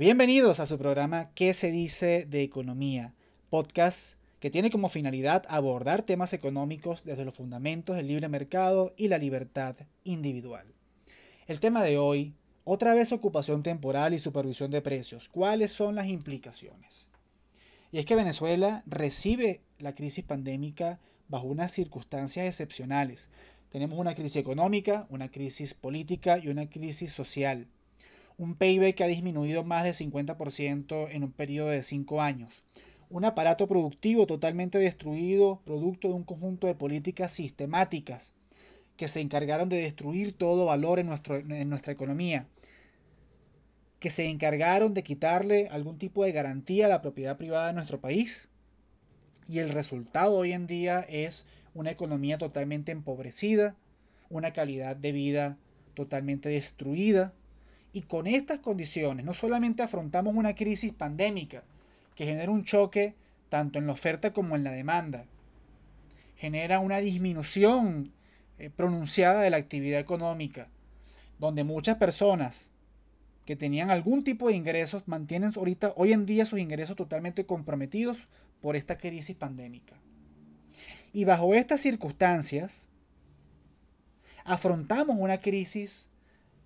Bienvenidos a su programa ¿Qué se dice de economía? Podcast que tiene como finalidad abordar temas económicos desde los fundamentos del libre mercado y la libertad individual. El tema de hoy, otra vez ocupación temporal y supervisión de precios. ¿Cuáles son las implicaciones? Y es que Venezuela recibe la crisis pandémica bajo unas circunstancias excepcionales. Tenemos una crisis económica, una crisis política y una crisis social. Un PIB que ha disminuido más de 50% en un periodo de 5 años un aparato productivo totalmente destruido, producto de un conjunto de políticas sistemáticas que se encargaron de destruir todo valor en, nuestro, en nuestra economía, que se encargaron de quitarle algún tipo de garantía a la propiedad privada de nuestro país. Y el resultado hoy en día es una economía totalmente empobrecida, una calidad de vida totalmente destruida. Y con estas condiciones no solamente afrontamos una crisis pandémica, que genera un choque tanto en la oferta como en la demanda. Genera una disminución eh, pronunciada de la actividad económica, donde muchas personas que tenían algún tipo de ingresos mantienen ahorita, hoy en día sus ingresos totalmente comprometidos por esta crisis pandémica. Y bajo estas circunstancias, afrontamos una crisis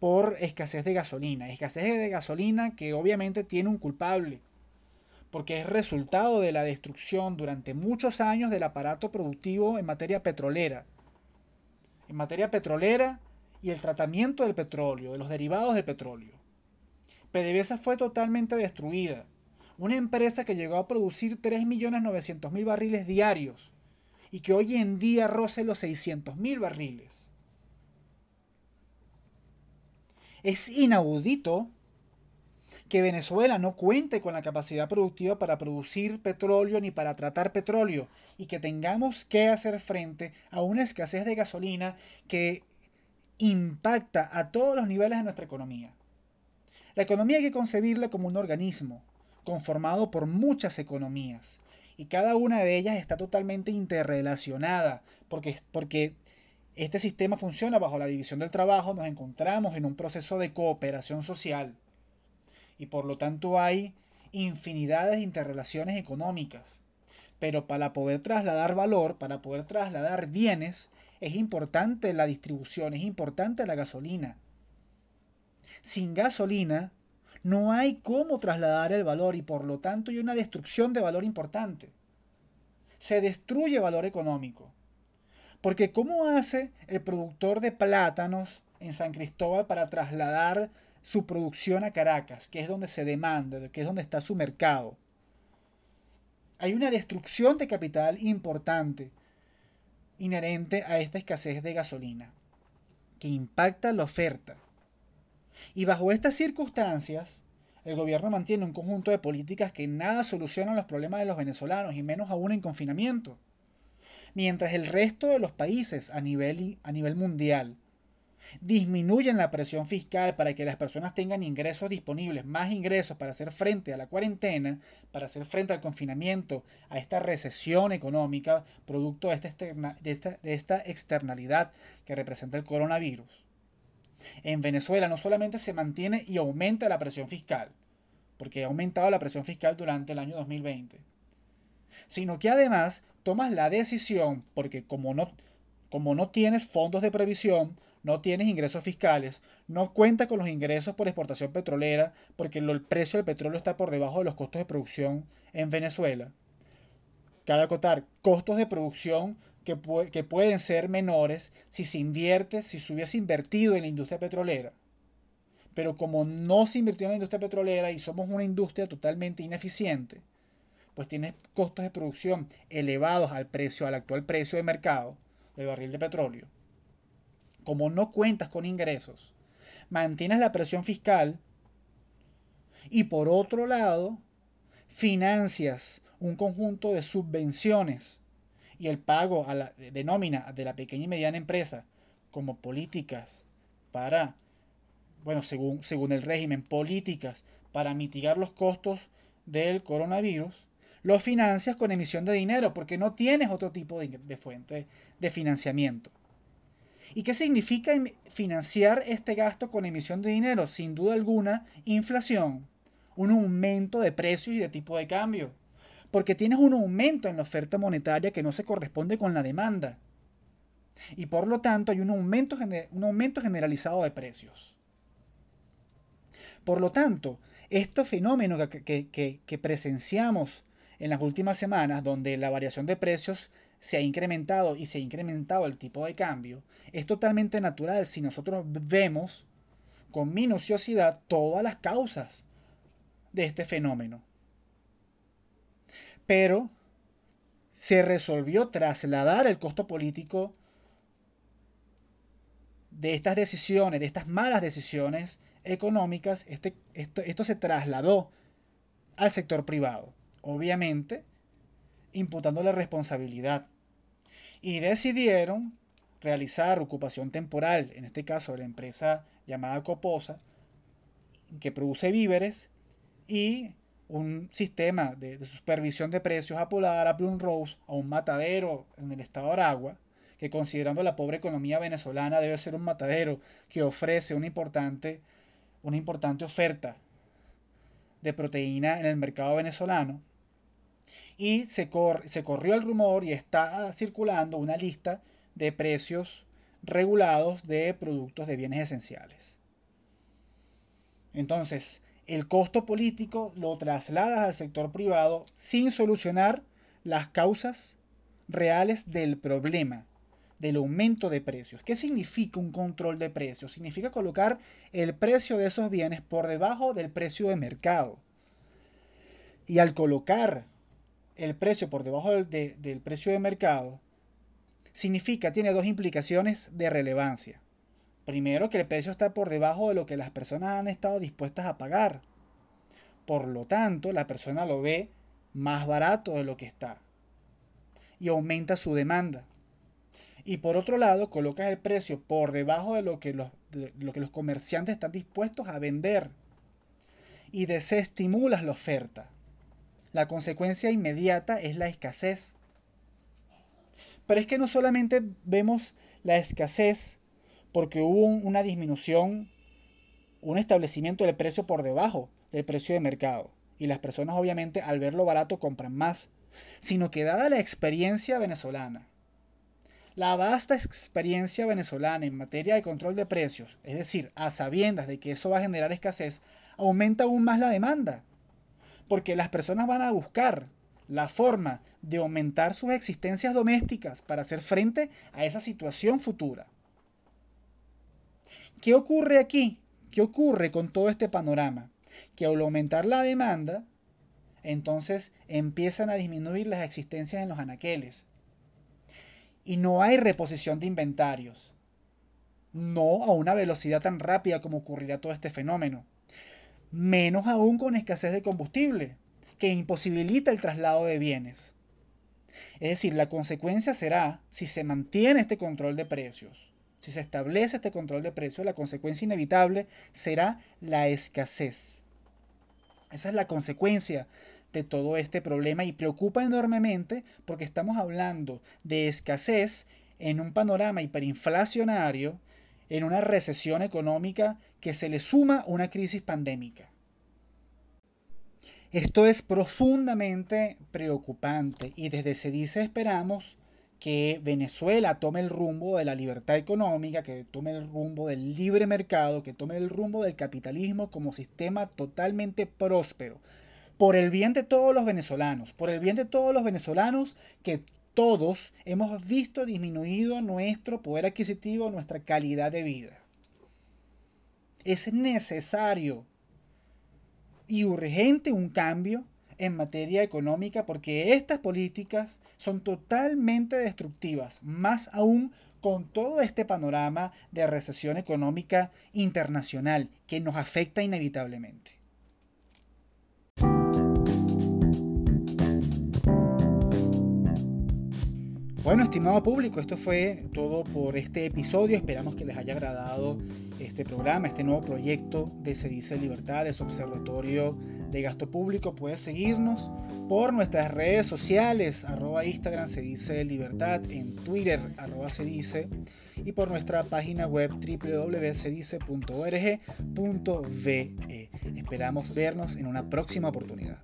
por escasez de gasolina. Escasez de gasolina que obviamente tiene un culpable, porque es resultado de la destrucción durante muchos años del aparato productivo en materia petrolera. En materia petrolera y el tratamiento del petróleo, de los derivados del petróleo. PDVSA fue totalmente destruida. Una empresa que llegó a producir 3.900.000 barriles diarios y que hoy en día roce los 600.000 barriles. Es inaudito que Venezuela no cuente con la capacidad productiva para producir petróleo ni para tratar petróleo y que tengamos que hacer frente a una escasez de gasolina que impacta a todos los niveles de nuestra economía. La economía hay que concebirla como un organismo conformado por muchas economías y cada una de ellas está totalmente interrelacionada porque, porque este sistema funciona bajo la división del trabajo, nos encontramos en un proceso de cooperación social y por lo tanto hay infinidades de interrelaciones económicas. Pero para poder trasladar valor, para poder trasladar bienes, es importante la distribución, es importante la gasolina. Sin gasolina no hay cómo trasladar el valor y por lo tanto hay una destrucción de valor importante. Se destruye valor económico. Porque ¿cómo hace el productor de plátanos en San Cristóbal para trasladar su producción a Caracas, que es donde se demanda, que es donde está su mercado. Hay una destrucción de capital importante inherente a esta escasez de gasolina, que impacta la oferta. Y bajo estas circunstancias, el gobierno mantiene un conjunto de políticas que nada solucionan los problemas de los venezolanos y menos aún en confinamiento. Mientras el resto de los países a nivel, a nivel mundial disminuyen la presión fiscal para que las personas tengan ingresos disponibles, más ingresos para hacer frente a la cuarentena, para hacer frente al confinamiento, a esta recesión económica, producto de esta, de esta, externalidad que representa el coronavirus. En Venezuela no solamente se mantiene y aumenta la presión fiscal, porque ha aumentado la presión fiscal durante el año 2020, sino que además tomas la decisión, porque como no, como no tienes fondos de previsión, no tienes ingresos fiscales, no cuenta con los ingresos por exportación petrolera porque el precio del petróleo está por debajo de los costos de producción en Venezuela. Cabe acotar, costos de producción que, que pueden ser menores si se invierte, si se hubiese invertido en la industria petrolera. Pero como no se invirtió en la industria petrolera y somos una industria totalmente ineficiente, pues tienes costos de producción elevados al precio, al actual precio de mercado del barril de petróleo. Como no cuentas con ingresos, mantienes la presión fiscal y por otro lado, financias un conjunto de subvenciones y el pago a la, de nómina de la pequeña y mediana empresa como políticas para, bueno, según, según el régimen, políticas para mitigar los costos del coronavirus, lo financias con emisión de dinero porque no tienes otro tipo de, de fuente de financiamiento. ¿Y qué significa financiar este gasto con emisión de dinero? Sin duda alguna, inflación. un aumento de precios y de tipo de cambio. Porque tienes un aumento en la oferta monetaria que no se corresponde con la demanda. Y por lo tanto hay un aumento, un aumento generalizado de precios. Por lo tanto, este fenómeno que, presenciamos en las últimas semanas, donde la variación de precios se ha incrementado y se ha incrementado el tipo de cambio, es totalmente natural. Si nosotros vemos con minuciosidad todas las causas de este fenómeno. Pero se resolvió trasladar el costo político de estas decisiones, de estas malas decisiones económicas, este, esto, esto se trasladó al sector privado, obviamente imputando la responsabilidad. Y decidieron realizar ocupación temporal, en este caso de la empresa llamada Coposa, que produce víveres, y un sistema de, supervisión de precios a a Plum Rose, a un matadero en el estado de Aragua, que considerando la pobre economía venezolana debe ser un matadero que ofrece una importante, una importante oferta de proteína en el mercado venezolano. Y se, se corrió el rumor y está circulando una lista de precios regulados de productos de bienes esenciales. Entonces, el costo político lo trasladas al sector privado sin solucionar las causas reales del problema, del aumento de precios. ¿Qué significa un control de precios? Significa colocar el precio de esos bienes por debajo del precio de mercado. Y al colocar el precio por debajo del, del precio de mercado, significa, tiene dos implicaciones de relevancia. Primero, que el precio está por debajo de lo que las personas han estado dispuestas a pagar. Por lo tanto, la persona lo ve más barato de lo que está. Y aumenta su demanda. Y por otro lado, colocas el precio por debajo de lo que los, lo que los comerciantes están dispuestos a vender. Y desestimulas la oferta. La consecuencia inmediata es la escasez. Pero es que no solamente vemos la escasez porque hubo una disminución, un establecimiento del precio por debajo del precio de mercado. Y las personas obviamente al verlo barato compran más, sino que dada la experiencia venezolana, la vasta experiencia venezolana en materia de control de precios, es decir, a sabiendas de que eso va a generar escasez, aumenta aún más la demanda, porque las personas van a buscar la forma de aumentar sus existencias domésticas para hacer frente a esa situación futura. ¿Qué ocurre aquí? ¿Qué ocurre con todo este panorama? Que al aumentar la demanda, entonces empiezan a disminuir las existencias en los anaqueles. Y no hay reposición de inventarios. No a una velocidad tan rápida como ocurrirá todo este fenómeno. Menos aún con escasez de combustible, que imposibilita el traslado de bienes. Es decir, la consecuencia será, si se mantiene este control de precios, si se establece este control de precios, la consecuencia inevitable será la escasez. Esa es la consecuencia de todo este problema y preocupa enormemente porque estamos hablando de escasez en un panorama hiperinflacionario, en una recesión económica que se le suma una crisis pandémica. Esto es profundamente preocupante y desde se dice esperamos que Venezuela tome el rumbo de la libertad económica, que tome el rumbo del libre mercado, que tome el rumbo del capitalismo como sistema totalmente próspero, por el bien de todos los venezolanos, por el bien de todos los venezolanos que todos hemos visto disminuido nuestro poder adquisitivo, nuestra calidad de vida. Es necesario y urgente un cambio en materia económica porque estas políticas son totalmente destructivas, más aún con todo este panorama de recesión económica internacional que nos afecta inevitablemente. Bueno, estimado público, esto fue todo por este episodio. Esperamos que les haya agradado este programa, este nuevo proyecto de Se dice Libertad, de observatorio de gasto público. Puedes seguirnos por nuestras redes sociales, arroba Instagram se dice libertad, en Twitter, arroba se dice, y por nuestra página web www.sedice.org.ve. Esperamos vernos en una próxima oportunidad.